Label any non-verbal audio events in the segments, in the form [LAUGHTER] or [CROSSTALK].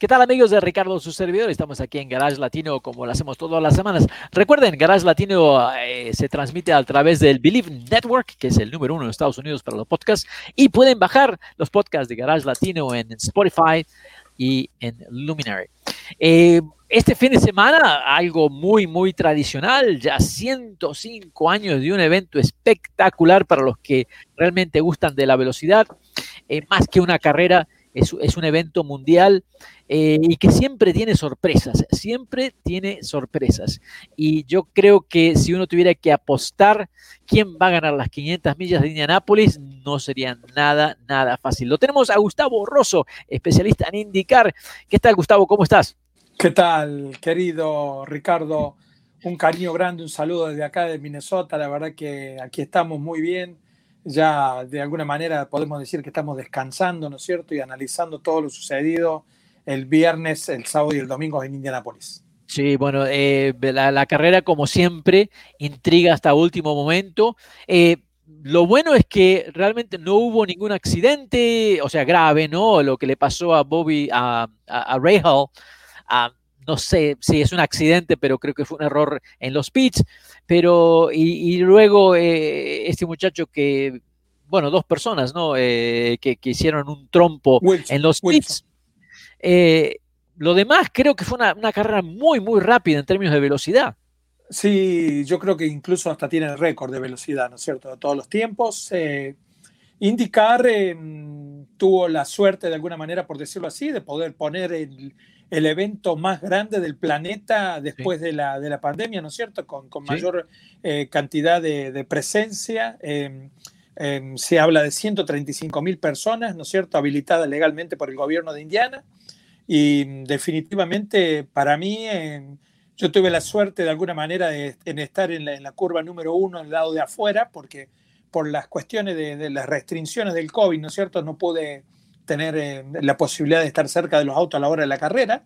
¿Qué tal amigos de Ricardo, su servidor? Estamos aquí en Garage Latino como lo hacemos todas las semanas. Recuerden, Garage Latino eh, se transmite a través del Believe Network, que es el número uno en Estados Unidos para los podcasts, y pueden bajar los podcasts de Garage Latino en Spotify y en Luminary. Eh, este fin de semana, algo muy, muy tradicional, ya 105 años de un evento espectacular para los que realmente gustan de la velocidad, eh, más que una carrera es, un evento mundial eh, y que siempre tiene sorpresas, siempre tiene sorpresas. Y yo creo que si uno tuviera que apostar quién va a ganar las 500 millas de Indianápolis, no sería nada, nada fácil. Lo tenemos a Gustavo Rosso, especialista en indicar. ¿Qué tal, Gustavo? ¿Cómo estás? ¿Qué tal, querido Ricardo? Un cariño grande, un saludo desde acá de Minnesota. La verdad que aquí estamos muy bien ya de alguna manera podemos decir que estamos descansando, ¿no es cierto? Y analizando todo lo sucedido el viernes, el sábado y el domingo en Indianápolis. Sí, bueno, eh, la, carrera como siempre intriga hasta último momento. Eh, lo bueno es que realmente no hubo ningún accidente, o sea, grave, ¿no? Lo que le pasó a Bobby, a, a, Ray Hall, no sé si es un accidente, pero creo que fue un error en los pits. Pero, y, luego eh, este muchacho que, bueno, dos personas, ¿no? Eh, que, hicieron un trompo en los pits. Eh, lo demás creo que fue una, carrera muy, muy rápida en términos de velocidad. Sí, yo creo que incluso hasta tiene el récord de velocidad, ¿no es cierto? De todos los tiempos. Indicar tuvo la suerte, de alguna manera, por decirlo así, de poder poner el, el evento más grande del planeta después de, la, de la pandemia, ¿no es cierto? Con, con mayor eh, cantidad de, presencia. Em, em, se habla de 135 mil personas, ¿no es cierto?, habilitadas legalmente por el gobierno de Indiana. Y mm, definitivamente para mí, em, yo tuve la suerte de alguna manera de, en estar en la, en la, curva número uno, al lado de afuera, porque por las cuestiones de, de las restricciones del COVID, ¿no es cierto?, no pude tener eh, la posibilidad de estar cerca de los autos a la hora de la carrera.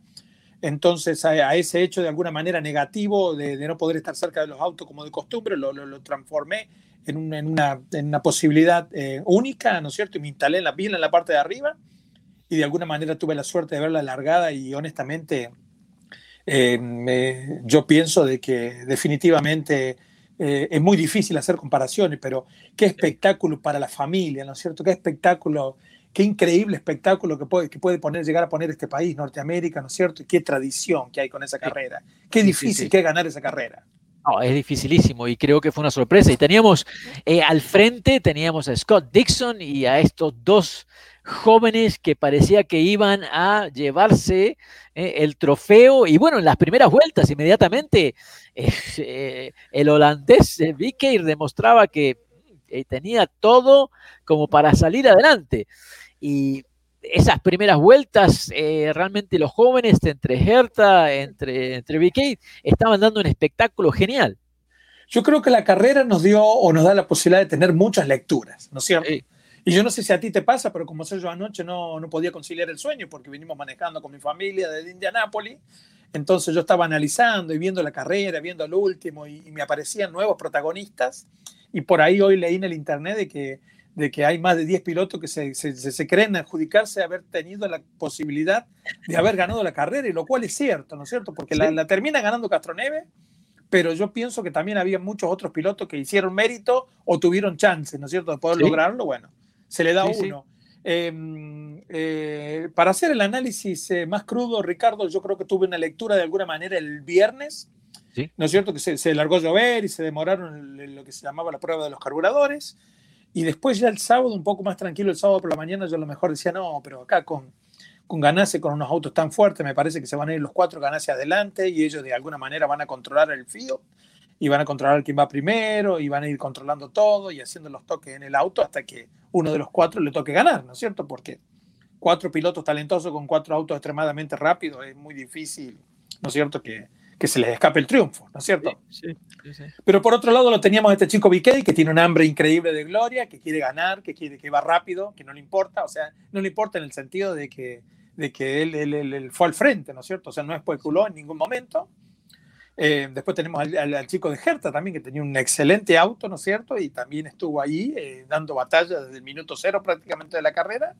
Entonces, a, ese hecho de alguna manera negativo de, no poder estar cerca de los autos como de costumbre, lo, lo, transformé en una, en una, en una posibilidad eh, única, ¿no es cierto? Y me instalé en la pila en la parte de arriba y de alguna manera tuve la suerte de verla largada y honestamente eh, yo pienso de que definitivamente es muy difícil hacer comparaciones, pero qué espectáculo para la familia, ¿no es cierto? Qué espectáculo qué increíble espectáculo que puede, que puede poner, llegar a poner este país, Norteamérica, ¿no es cierto? Y qué tradición que hay con esa carrera. Qué difícil que es ganar esa carrera. No, es dificilísimo y creo que fue una sorpresa. Y teníamos eh, al frente, teníamos a Scott Dixon y a estos dos jóvenes que parecía que iban a llevarse eh, el trofeo. Y bueno, en las primeras vueltas, inmediatamente, eh, el holandés Vicker demostraba que tenía todo como para salir adelante. Y esas primeras vueltas, eh, realmente los jóvenes, entre Hertha, entre, entre BK, estaban dando un espectáculo genial. Yo creo que la carrera nos dio o nos da la posibilidad de tener muchas lecturas, ¿no es cierto? Y yo no sé si a ti te pasa, pero como sé yo anoche no, no podía conciliar el sueño porque vinimos manejando con mi familia desde Indianápolis. Entonces yo estaba analizando y viendo la carrera, viendo el último y, y me aparecían nuevos protagonistas. Y por ahí hoy leí en el internet de que de que hay más de 10 pilotos que se, se, se, creen adjudicarse haber tenido la posibilidad de haber ganado la carrera, y lo cual es cierto, ¿no es cierto? Porque la, termina ganando Castroneve, pero yo pienso que también había muchos otros pilotos que hicieron mérito o tuvieron chance, ¿no es cierto?, de poder lograrlo. Bueno, se le da uno. Em, eh, para hacer el análisis eh, más crudo, Ricardo, yo creo que tuve una lectura de alguna manera el viernes. ¿No es cierto? Que se, largó a llover y se demoraron en lo que se llamaba la prueba de los carburadores. Y después ya el sábado, un poco más tranquilo, el sábado por la mañana, yo a lo mejor decía, no, pero acá con, con Ganase, con unos autos tan fuertes, me parece que se van a ir los cuatro Ganase adelante y ellos de alguna manera van a controlar el FIO y van a controlar quién va primero y van a ir controlando todo y haciendo los toques en el auto hasta que uno de los cuatro le toque ganar, ¿no es cierto? Porque cuatro pilotos talentosos con cuatro autos extremadamente rápidos es muy difícil, ¿no es cierto? Que, que se les escape el triunfo, ¿no es cierto? Sí, sí, Pero por otro lado lo teníamos este chico Viquet que tiene un hambre increíble de gloria, que quiere ganar, que quiere que va rápido, que no le importa, o sea, no le importa en el sentido de que, de que él, él, fue al frente, ¿no es cierto? O sea, no especuló en ningún momento. Eh, después tenemos al, chico de Hertha también, que tenía un excelente auto, ¿no es cierto? Y también estuvo ahí eh, dando batalla desde el minuto cero prácticamente de la carrera.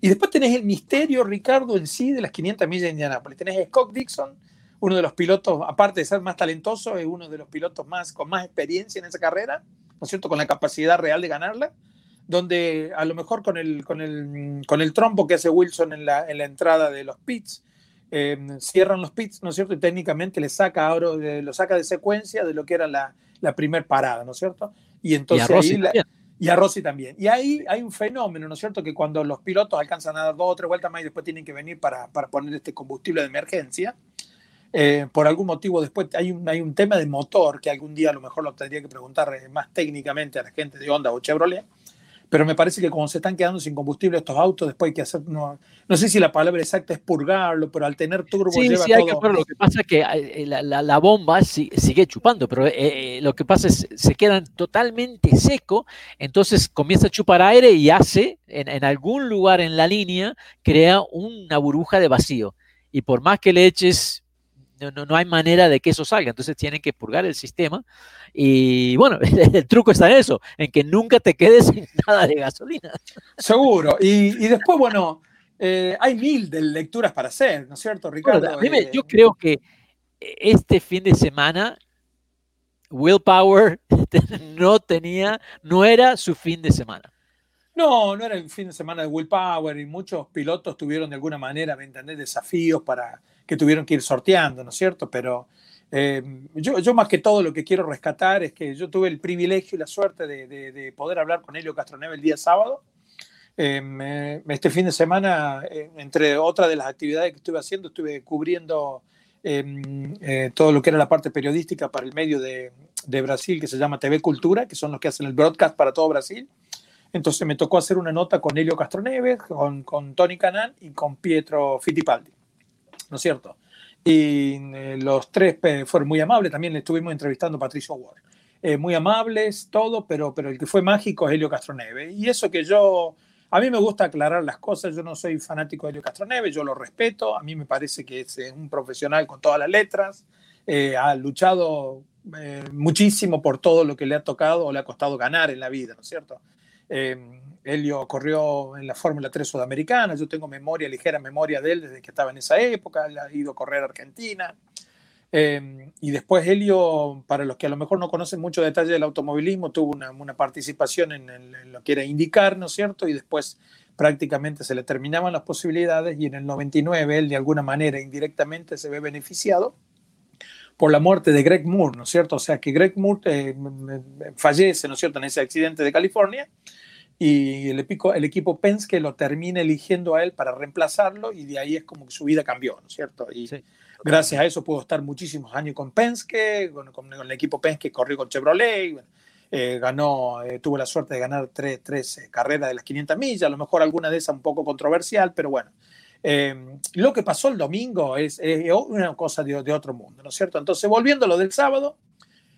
Y después tenés el misterio, Ricardo, en sí de las 500 millas de Indianápolis. Tenés a Scott Dixon, uno de los pilotos, aparte de ser más talentoso, es uno de los pilotos más, con más experiencia en esa carrera, ¿no es cierto? Con la capacidad real de ganarla, donde a lo mejor con el, con el, con el trompo que hace Wilson en la, en la entrada de los pits, eh, cierran los pits, ¿no es cierto? Y técnicamente le saca ahora, lo saca de secuencia de lo que era la, la primer parada, ¿no es cierto? Y entonces ahí y a Rossi también. Y ahí hay un fenómeno, ¿no es cierto? Que cuando los pilotos alcanzan a dar dos o tres vueltas más y después tienen que venir para, para poner este combustible de emergencia, eh, por algún motivo después hay un, hay un tema de motor que algún día a lo mejor lo tendría que preguntar eh, más técnicamente a la gente de Honda o Chevrolet, pero me parece que cuando se están quedando sin combustible estos autos, después hay que hacer, no, no sé si la palabra exacta es purgarlo, pero al tener turbo sí, lleva sí, hay Que, lo que pasa es que eh, la, la, la bomba sigue chupando, pero eh, lo que pasa es se quedan totalmente seco, entonces comienza a chupar aire y hace, en, en algún lugar en la línea, crea una burbuja de vacío. Y por más que le eches no, no, hay manera de que eso salga, entonces tienen que purgar el sistema. Y bueno, [LAUGHS] el, truco está en eso, en que nunca te quedes [LAUGHS] sin nada de gasolina. Seguro. Y, y después, bueno, eh, hay mil de lecturas para hacer, ¿no es cierto, Ricardo? Eh, yo creo que este fin de semana Willpower [LAUGHS] no tenía, no era su fin de semana. No, no era el fin de semana de Willpower y muchos pilotos tuvieron de alguna manera, ¿me entendés?, desafíos para, que tuvieron que ir sorteando, ¿no es cierto? Pero eh, yo, yo, más que todo lo que quiero rescatar es que yo tuve el privilegio y la suerte de, de, poder hablar con Helio Castroneve el día sábado. Eh, este fin de semana, eh, entre otras de las actividades que estuve haciendo, estuve cubriendo em, todo lo que era la parte periodística para el medio de, de, Brasil que se llama TV Cultura, que son los que hacen el broadcast para todo Brasil. Entonces me tocó hacer una nota con Helio Castroneve, con, con Tony Canan y con Pietro Fittipaldi. ¿No es cierto? Y eh, los tres fueron muy amables, también le estuvimos entrevistando a Patricio Ward. Eh, muy amables, todo, pero, pero el que fue mágico es Helio Castroneve. Y eso que yo, a mí me gusta aclarar las cosas, yo no soy fanático de Helio Castroneve, yo lo respeto, a mí me parece que es un profesional con todas las letras, eh, ha luchado muchísimo por todo lo que le ha tocado o le ha costado ganar en la vida, ¿no es cierto? Helio corrió en la Fórmula 3 sudamericana, yo tengo memoria, ligera memoria de él desde que estaba en esa época, él ha ido a correr a Argentina. Eh, y después Helio, para los que a lo mejor no conocen mucho detalle del automovilismo, tuvo una, participación en, en, lo que era indicar, ¿no es cierto? Y después prácticamente se le terminaban las posibilidades y en el 99 él de alguna manera indirectamente se ve beneficiado por la muerte de Greg Moore, ¿no es cierto? O sea que Greg Moore eh, fallece, ¿no es cierto?, en ese accidente de California y el equipo, el equipo Penske lo termina eligiendo a él para reemplazarlo y de ahí es como que su vida cambió, ¿no es cierto? Y gracias a eso pudo estar muchísimos años con Penske, bueno, con, el equipo Penske corrió con Chevrolet, eh, ganó, eh, tuvo la suerte de ganar tres, tres eh, carreras de las 500 millas, a lo mejor alguna de esas un poco controversial, pero bueno. lo que pasó el domingo es, una cosa de, de, otro mundo, ¿no es cierto? Entonces, volviendo a lo del sábado,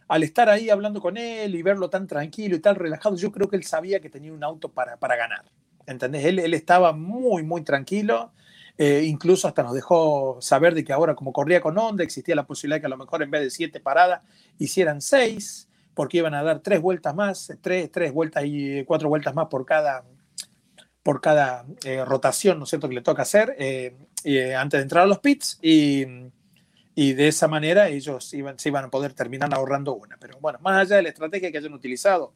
al estar ahí hablando con él y verlo tan tranquilo y tan relajado, yo creo que él sabía que tenía un auto para, para ganar. ¿Entendés? Él, él estaba muy, muy tranquilo. Eh, incluso hasta nos dejó saber de que ahora, como corría con Honda, existía la posibilidad que a lo mejor en vez de siete paradas hicieran seis, porque iban a dar tres vueltas más, tres, tres vueltas y cuatro vueltas más por cada, por cada eh, rotación, ¿no es cierto?, que le toca hacer eh, antes de entrar a los pits. Y, y de esa manera ellos iban, se iban a poder terminar ahorrando una. Pero bueno, más allá de la estrategia que hayan utilizado,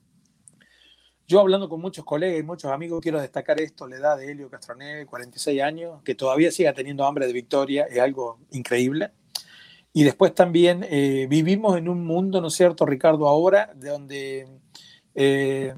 yo hablando con muchos colegas y muchos amigos, quiero destacar esto, la edad de Helio Castroneve, 46 años, que todavía siga teniendo hambre de victoria, es algo increíble. Y después también eh, vivimos en un mundo, ¿no es cierto, Ricardo, ahora, de donde eh,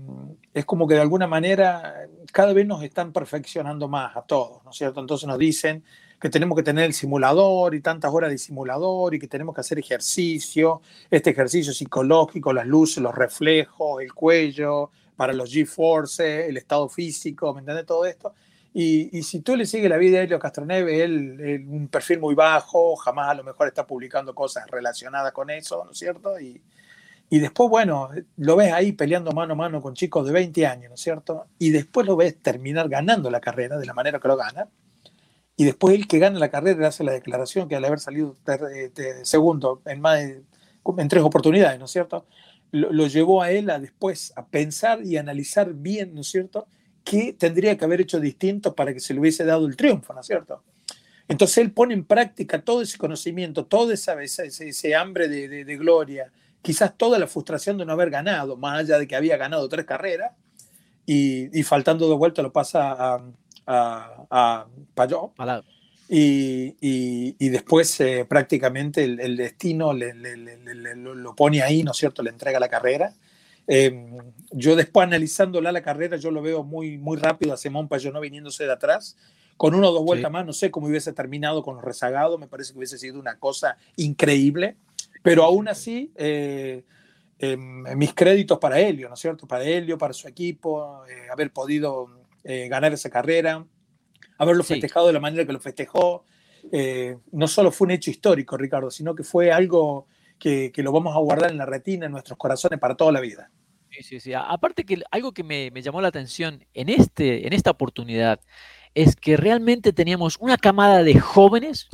es como que de alguna manera cada vez nos están perfeccionando más a todos, ¿no es cierto? Entonces nos dicen que tenemos que tener el simulador y tantas horas de simulador y que tenemos que hacer ejercicio, este ejercicio psicológico, las luces, los reflejos, el cuello, para los G-Force, el estado físico, ¿me entiendes? Todo esto. Y, si tú le sigues la vida a Helio Castroneve, él, un perfil muy bajo, jamás a lo mejor está publicando cosas relacionadas con eso, ¿no es cierto? Y, y después, bueno, lo ves ahí peleando mano a mano con chicos de 20 años, ¿no es cierto? Y después lo ves terminar ganando la carrera de la manera que lo gana. Y después él que gana la carrera hace la declaración que al haber salido segundo en más en tres oportunidades, ¿no es cierto? Lo, lo, llevó a él a después a pensar y analizar bien, ¿no es cierto? qué tendría que haber hecho distinto para que se le hubiese dado el triunfo, ¿no es cierto? Entonces él pone en práctica todo ese conocimiento, toda esa, ese, ese hambre de, de, gloria, quizás toda la frustración de no haber ganado, más allá de que había ganado tres carreras, y, y faltando de vuelta lo pasa a, a, a Payot. Y, y, y, después eh, prácticamente el, el destino le, le, le, lo pone ahí, ¿no es cierto? Le entrega la carrera Em, yo después analizándola la carrera, yo lo veo muy, muy rápido a Simón no viniéndose de atrás. Con uno o dos vueltas más, no sé cómo hubiese terminado con los rezagados, me parece que hubiese sido una cosa increíble, pero aún así, eh, em, mis créditos para Helio, ¿no es cierto? Para Helio, para su equipo, eh, haber podido eh, ganar esa carrera, haberlo festejado de la manera que lo festejó. no solo fue un hecho histórico, Ricardo, sino que fue algo que, lo vamos a guardar en la retina, en nuestros corazones para toda la vida. Sí, sí, sí. Aparte que algo que me, llamó la atención en, este, en esta oportunidad es que realmente teníamos una camada de jóvenes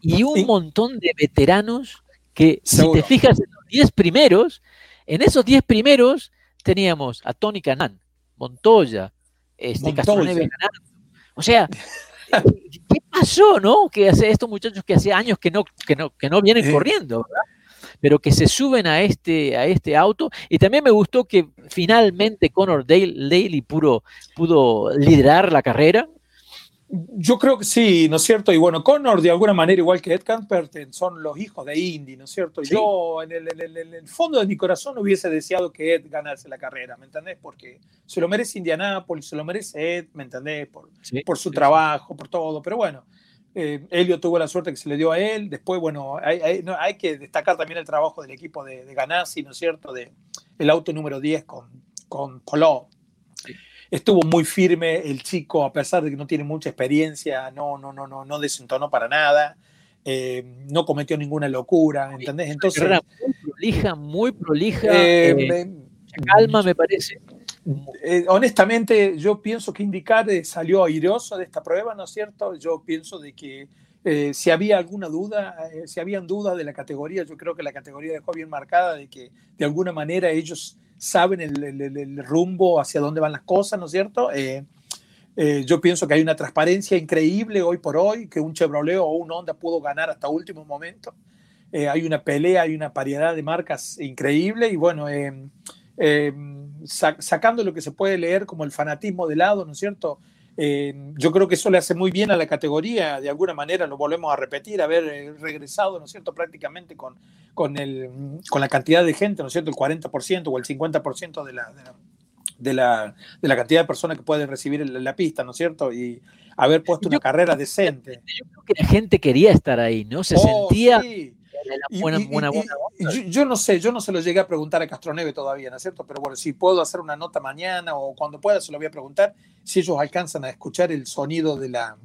y un montón de veteranos que, si te fijas en los 10 primeros, en esos 10 primeros teníamos a Tony Canan, Montoya, este, Castroneve O sea, [LAUGHS] ¿qué pasó, no? Que hace estos muchachos que hace años que no, que no, que no vienen corriendo, pero que se suben a este, a este auto. Y también me gustó que finalmente Conor Daly pudo, pudo liderar la carrera. Yo creo que sí, ¿no es cierto? Y bueno, Connor de alguna manera, igual que Ed Camperton, son los hijos de Indy, ¿no es cierto? Yo en el, fondo de mi corazón hubiese deseado que Ed ganase la carrera, ¿me entendés? Porque se lo merece Indianápolis, se lo merece Ed, ¿me entendés? Por, por su trabajo, por todo. Pero bueno, eh, Elio tuvo la suerte que se le dio a él. Después, bueno, hay, hay, que destacar también el trabajo del equipo de, de Ganassi, ¿no es cierto? De, el auto número 10 con, con Poló. Estuvo muy firme el chico, a pesar de que no tiene mucha experiencia, no, no, no, no, no desentonó para nada. Eh, no cometió ninguna locura, ¿entendés? Entonces, muy prolija, muy prolija, eh, eh, calma me parece. honestamente, yo pienso que Indicar salió airoso de esta prueba, ¿no es cierto? Yo pienso de que si había alguna duda, si habían dudas de la categoría, yo creo que la categoría dejó bien marcada de que de alguna manera ellos saben el, rumbo hacia dónde van las cosas, ¿no es cierto? Eh, eh, yo pienso que hay una transparencia increíble hoy por hoy, que un Chevrolet o un Honda pudo ganar hasta último momento. Eh, hay una pelea, hay una variedad de marcas increíble y bueno, sacando lo que se puede leer como el fanatismo de lado, ¿no es cierto? Eh, yo creo que eso le hace muy bien a la categoría, de alguna manera lo volvemos a repetir, haber eh, regresado, ¿no es cierto?, prácticamente con, con, el, con la cantidad de gente, ¿no es cierto?, el 40% o el 50% de la, de la, de la, cantidad de personas que pueden recibir la, pista, ¿no es cierto?, y haber puesto una carrera decente. Yo creo que la gente quería estar ahí, ¿no? Se oh, sentía yo, no sé, yo no se lo llegué a preguntar a Castroneve todavía, ¿no es cierto? Pero bueno, si puedo hacer una nota mañana o cuando pueda se lo voy a preguntar si ellos alcanzan a escuchar el sonido de la,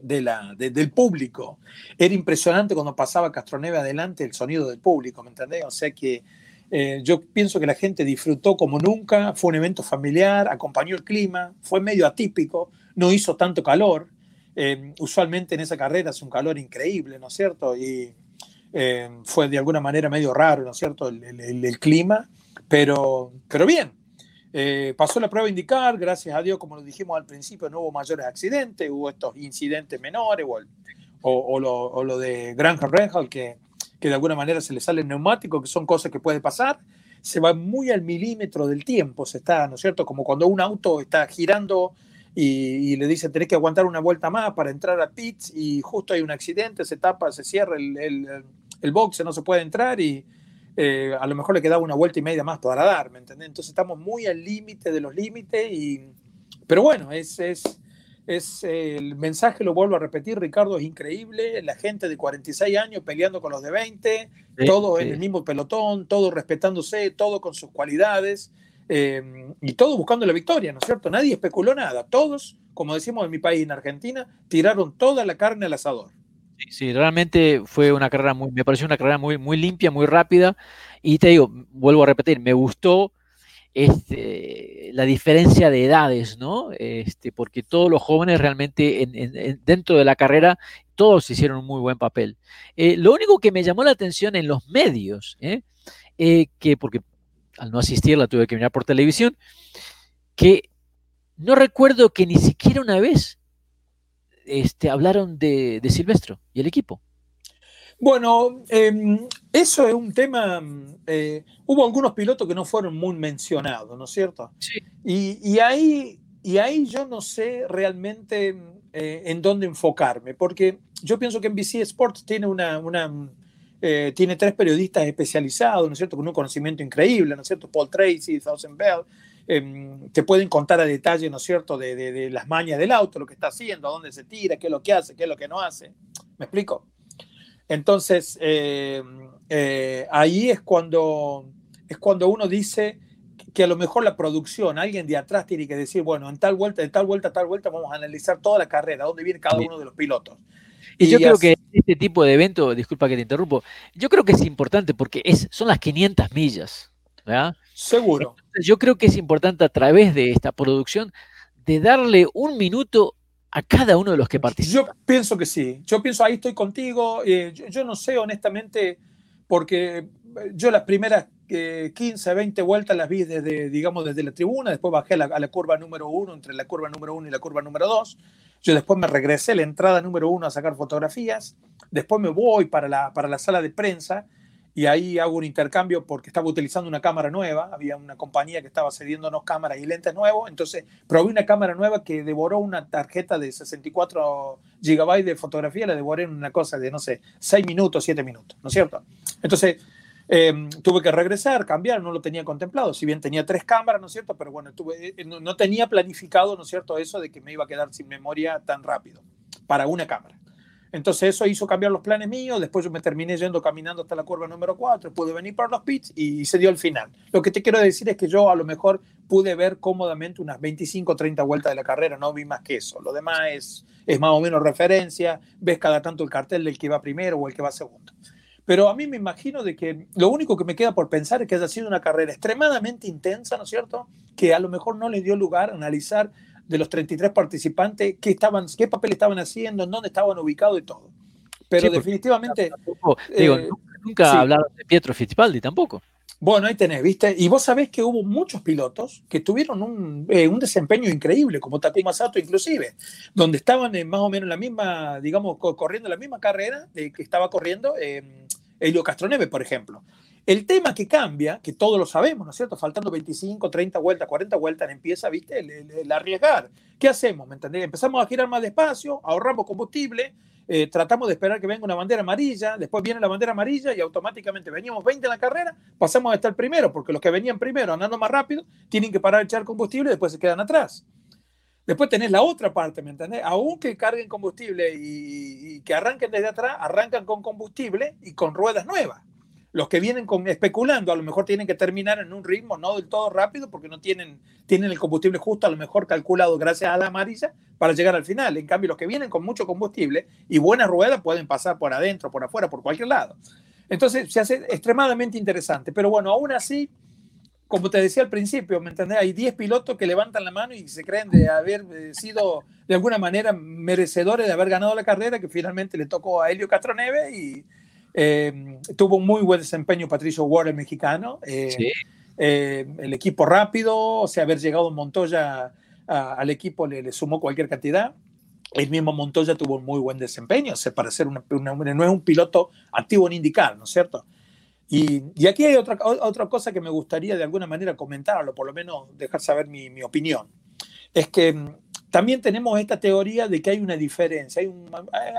de la, del público. Era impresionante cuando pasaba Castroneve adelante el sonido del público, ¿me entendés? O sea que eh, yo pienso que la gente disfrutó como nunca, fue un evento familiar, acompañó el clima, fue medio atípico, no hizo tanto calor. Eh, usualmente en esa carrera hace un calor increíble, ¿no es cierto? Y eh, fue de alguna manera medio raro, ¿no es cierto?, el, clima, pero, pero bien. Eh, pasó la prueba a indicar, gracias a Dios, como lo dijimos al principio, no hubo mayores accidentes, hubo estos incidentes menores o, lo, de Granja Renhal, que, que de alguna manera se le sale el neumático, que son cosas que puede pasar. Se va muy al milímetro del tiempo, se está, ¿no es cierto? Como cuando un auto está girando y, le dice tenés que aguantar una vuelta más para entrar a pits y justo hay un accidente, se tapa, se cierra el, el boxe no se puede entrar y eh, a lo mejor le quedaba una vuelta y media más para dar, ¿me entendés? Entonces estamos muy al límite de los límites y... Pero bueno, es, es, es el mensaje, lo vuelvo a repetir, Ricardo, es increíble, la gente de 46 años peleando con los de 20, todo en el mismo pelotón, todo respetándose, todo con sus cualidades. eh, y todos buscando la victoria, ¿no es cierto? Nadie especuló nada, todos, como decimos en mi país, en Argentina, tiraron toda la carne al asador. Sí, realmente fue una carrera muy, me pareció una carrera muy, muy limpia, muy rápida, y te digo, vuelvo a repetir, me gustó este, la diferencia de edades, ¿no? Este, porque todos los jóvenes realmente dentro de la carrera, todos hicieron un muy buen papel. Eh, lo único que me llamó la atención en los medios, ¿eh? Eh, que porque al no asistir la tuve que mirar por televisión, que no recuerdo que ni siquiera una vez este, hablaron de, de Silvestro y el equipo. Bueno, em, eso es un tema. Eh, hubo algunos pilotos que no fueron muy mencionados, ¿no es cierto? Sí. Y, ahí, y ahí yo no sé realmente eh, en dónde enfocarme, porque yo pienso que NBC Sports tiene una, una eh, tiene tres periodistas especializados, ¿no es cierto? Con un conocimiento increíble, ¿no es cierto? Paul Tracy, Thousand Bell, em, te pueden contar a detalle, ¿no es cierto?, de, de, las mañas del auto, lo que está haciendo, a dónde se tira, qué es lo que hace, qué es lo que no hace. ¿Me explico? Entonces, eh, eh, ahí es cuando, es cuando uno dice que a lo mejor la producción, alguien de atrás tiene que decir, bueno, en tal vuelta, de tal vuelta, tal vuelta, vamos a analizar toda la carrera, dónde viene cada uno de los pilotos. Y, yo creo que este tipo de evento, disculpa que te interrumpo, yo creo que es importante porque es, son las 500 millas, ¿verdad? Seguro. yo creo que es importante a través de esta producción de darle un minuto a cada uno de los que participan? Yo pienso que sí. Yo pienso, ahí estoy contigo. Eh, yo, no sé, honestamente, porque yo las primeras 15, eh, 20 vueltas las vi desde, digamos, desde la tribuna, después bajé a la, curva número uno, entre la curva número uno y la curva número dos. Yo después me regresé a la entrada número uno a sacar fotografías. Después me voy para la, para la sala de prensa y ahí hago un intercambio porque estaba utilizando una cámara nueva, había una compañía que estaba cediéndonos cámaras y lentes nuevos, entonces probé una cámara nueva que devoró una tarjeta de 64 gigabytes de fotografía, la devoré en una cosa de, no sé, 6 minutos, 7 minutos, ¿no es cierto? Entonces em, tuve que regresar, cambiar, no lo tenía contemplado, si bien tenía tres cámaras, ¿no es cierto? Pero bueno, tuve, eh, no, no tenía planificado, ¿no es cierto?, eso de que me iba a quedar sin memoria tan rápido para una cámara. Entonces eso hizo cambiar los planes míos, después yo me terminé yendo caminando hasta la curva número 4, pude venir para los pits y se dio el final. Lo que te quiero decir es que yo a lo mejor pude ver cómodamente unas 25 o 30 vueltas de la carrera, no vi más que eso. Lo demás es, es más o menos referencia, ves cada tanto el cartel del que va primero o el que va segundo. Pero a mí me imagino de que lo único que me queda por pensar es que haya sido una carrera extremadamente intensa, ¿no es cierto? Que a lo mejor no le dio lugar a analizar de los 33 participantes, qué, estaban, qué papel estaban haciendo, dónde estaban ubicados y todo. Pero definitivamente... Eh, nunca hablaron de Pietro Fittipaldi tampoco. Bueno, ahí tenés, ¿viste? Y vos sabés que hubo muchos pilotos que tuvieron un, eh, un desempeño increíble, como Takuma Sato inclusive, donde estaban en más o menos la misma, digamos, corriendo la misma carrera de que estaba corriendo eh, Helio Castroneve, por ejemplo. El tema que cambia, que todos lo sabemos, ¿no es cierto? Faltando 25, 30 vueltas, 40 vueltas, empieza, ¿viste? El, arriesgar. ¿Qué hacemos? ¿Me entendés? Empezamos a girar más despacio, ahorramos combustible, eh, tratamos de esperar que venga una bandera amarilla, después viene la bandera amarilla y automáticamente veníamos 20 en la carrera, pasamos a estar primero, porque los que venían primero andando más rápido tienen que parar de echar combustible y después se quedan atrás. Después tenés la otra parte, ¿me entendés? Aunque carguen combustible y, y que arranquen desde atrás, arrancan con combustible y con ruedas nuevas los que vienen con, especulando a lo mejor tienen que terminar en un ritmo no del todo rápido porque no tienen, tienen el combustible justo, a lo mejor calculado gracias a la amarilla para llegar al final. En cambio, los que vienen con mucho combustible y buenas ruedas pueden pasar por adentro, por afuera, por cualquier lado. Entonces se hace extremadamente interesante. Pero bueno, aún así, como te decía al principio, ¿me entendés? Hay 10 pilotos que levantan la mano y se creen de haber eh, sido de alguna manera merecedores de haber ganado la carrera, que finalmente le tocó a Helio Castroneve y eh, tuvo un muy buen desempeño Patricio Ward, el mexicano. Eh, eh, el equipo rápido, o sea, haber llegado Montoya al equipo le, sumó cualquier cantidad. El mismo Montoya tuvo un muy buen desempeño, o sea, para ser una, no es un piloto activo en indicar, ¿no es cierto? Y, y, aquí hay otra, otra cosa que me gustaría de alguna manera comentar, o por lo menos dejar saber mi, mi opinión. Es que también tenemos esta teoría de que hay una diferencia, hay un,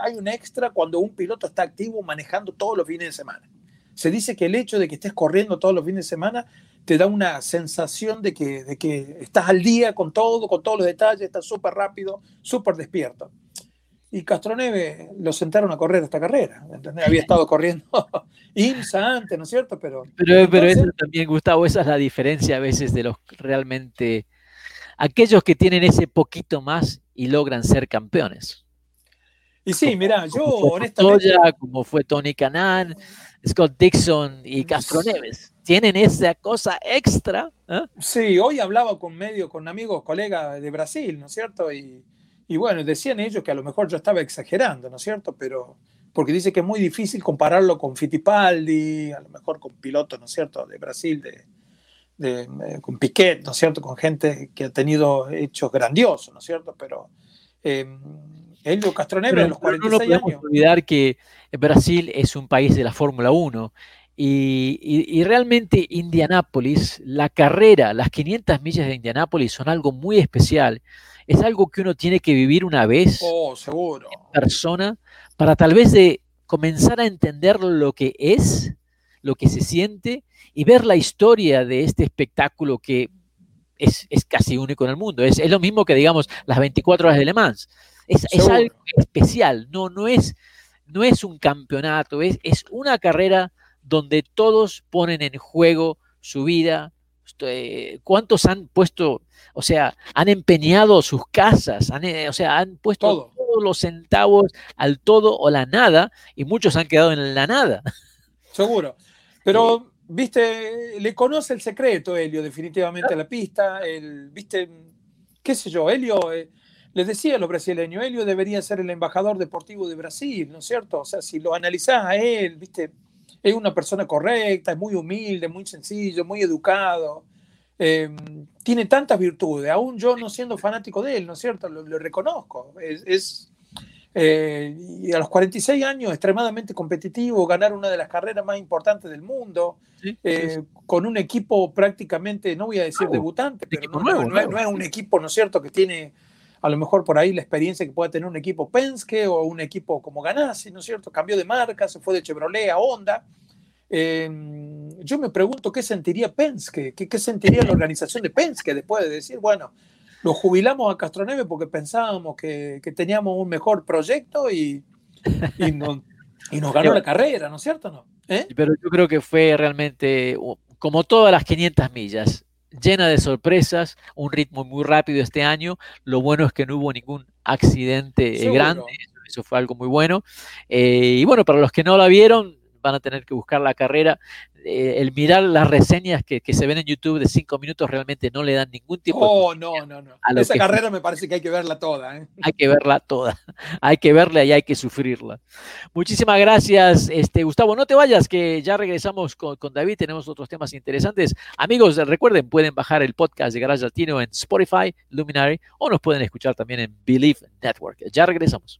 hay un extra cuando un piloto está activo manejando todos los fines de semana. Se dice que el hecho de que estés corriendo todos los fines de semana te da una sensación de que, de que estás al día con todo, con todos los detalles, estás súper rápido, súper despierto. Y Castroneve lo sentaron a correr esta carrera, ¿entendés? Había estado corriendo [LAUGHS] IMSA antes, ¿no es cierto? Pero, pero, pero eso también, Gustavo, esa es la diferencia a veces de los realmente, aquellos que tienen ese poquito más y logran ser campeones. Y sí, mira, yo honestamente... como fue Tony Canan, Scott Dixon y Castro Neves. Tienen esa cosa extra. ¿eh? Sí, hoy hablaba con medio, con amigos, colegas de Brasil, ¿no es cierto? Y, y bueno, decían ellos que a lo mejor yo estaba exagerando, ¿no es cierto? Pero porque dice que es muy difícil compararlo con Fittipaldi, a lo mejor con pilotos, ¿no es cierto?, de Brasil, de, eh, con Piquet, ¿no es cierto?, con gente que ha tenido hechos grandiosos, ¿no es cierto? Pero eh, Helio Castroneves, a los 46 no podemos años. olvidar que Brasil es un país de la Fórmula 1 y, y, realmente Indianápolis, la carrera, las 500 millas de Indianápolis son algo muy especial. Es algo que uno tiene que vivir una vez oh, seguro. en persona para tal vez de comenzar a entender lo que es, lo que se siente y ver la historia de este espectáculo que es, casi único en el mundo. Es, lo mismo que, digamos, las 24 horas de Le Mans. Es, algo especial, no, no, es, no es un campeonato, es, es una carrera donde todos ponen en juego su vida. Eh, ¿Cuántos han puesto, o sea, han empeñado sus casas, eh, o sea, han puesto todos los centavos al todo o la nada y muchos han quedado en la nada? Seguro. Pero, viste, le conoce el secreto, Helio, definitivamente a la pista. El, viste, qué sé yo, Helio, eh, les decía a los brasileños, Helio debería ser el embajador deportivo de Brasil, ¿no es cierto? O sea, si lo analizás a él, viste, es una persona correcta, es muy humilde, muy sencillo, muy educado. Eh, tiene tantas virtudes, aún yo no siendo fanático de él, ¿no es cierto? Lo, reconozco. Es, eh, y a los 46 años, extremadamente competitivo, ganar una de las carreras más importantes del mundo, eh, con un equipo prácticamente, no voy a decir debutante, pero no, es, un equipo, ¿no es cierto?, que tiene a lo mejor por ahí la experiencia que pueda tener un equipo Penske o un equipo como Ganassi, ¿no es cierto? Cambió de marca, se fue de Chevrolet a Honda. Em, yo me pregunto qué sentiría Penske, qué, sentiría la organización de Penske después de decir, bueno, lo jubilamos a Castroneve porque pensábamos que, teníamos un mejor proyecto y, y, nos ganó la carrera, ¿no es cierto? No? ¿Eh? Pero yo creo que fue realmente, como todas las 500 millas, llena de sorpresas, un ritmo muy rápido este año. Lo bueno es que no hubo ningún accidente grande, eso fue algo muy bueno. Eh, y bueno, para los que no la vieron, van a tener que buscar la carrera. Eh, el mirar las reseñas que, se ven en YouTube de cinco minutos realmente no le dan ningún tipo oh, no, no, no. Esa carrera me parece que hay que verla toda. ¿eh? Hay que verla toda. [LAUGHS] hay que verla y hay que sufrirla. Muchísimas gracias, este, Gustavo. No te vayas, que ya regresamos con, David. Tenemos otros temas interesantes. Amigos, recuerden, pueden bajar el podcast de Garage Latino en Spotify, Luminary, o nos pueden escuchar también en Believe Network. Ya regresamos.